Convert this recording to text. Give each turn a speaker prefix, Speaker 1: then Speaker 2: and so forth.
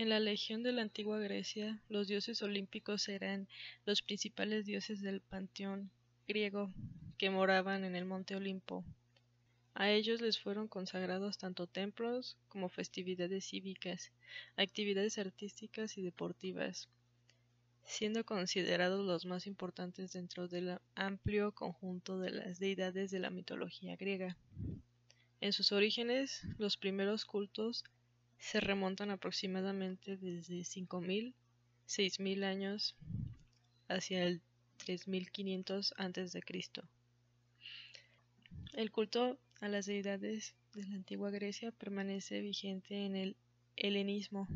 Speaker 1: En la legión de la antigua Grecia, los dioses olímpicos eran los principales dioses del panteón griego que moraban en el monte Olimpo. A ellos les fueron consagrados tanto templos como festividades cívicas, actividades artísticas y deportivas, siendo considerados los más importantes dentro del amplio conjunto de las deidades de la mitología griega. En sus orígenes, los primeros cultos se remontan aproximadamente desde 5.000, 6.000 años hacia el 3500 a.C. El culto a las deidades de la antigua Grecia permanece vigente en el helenismo,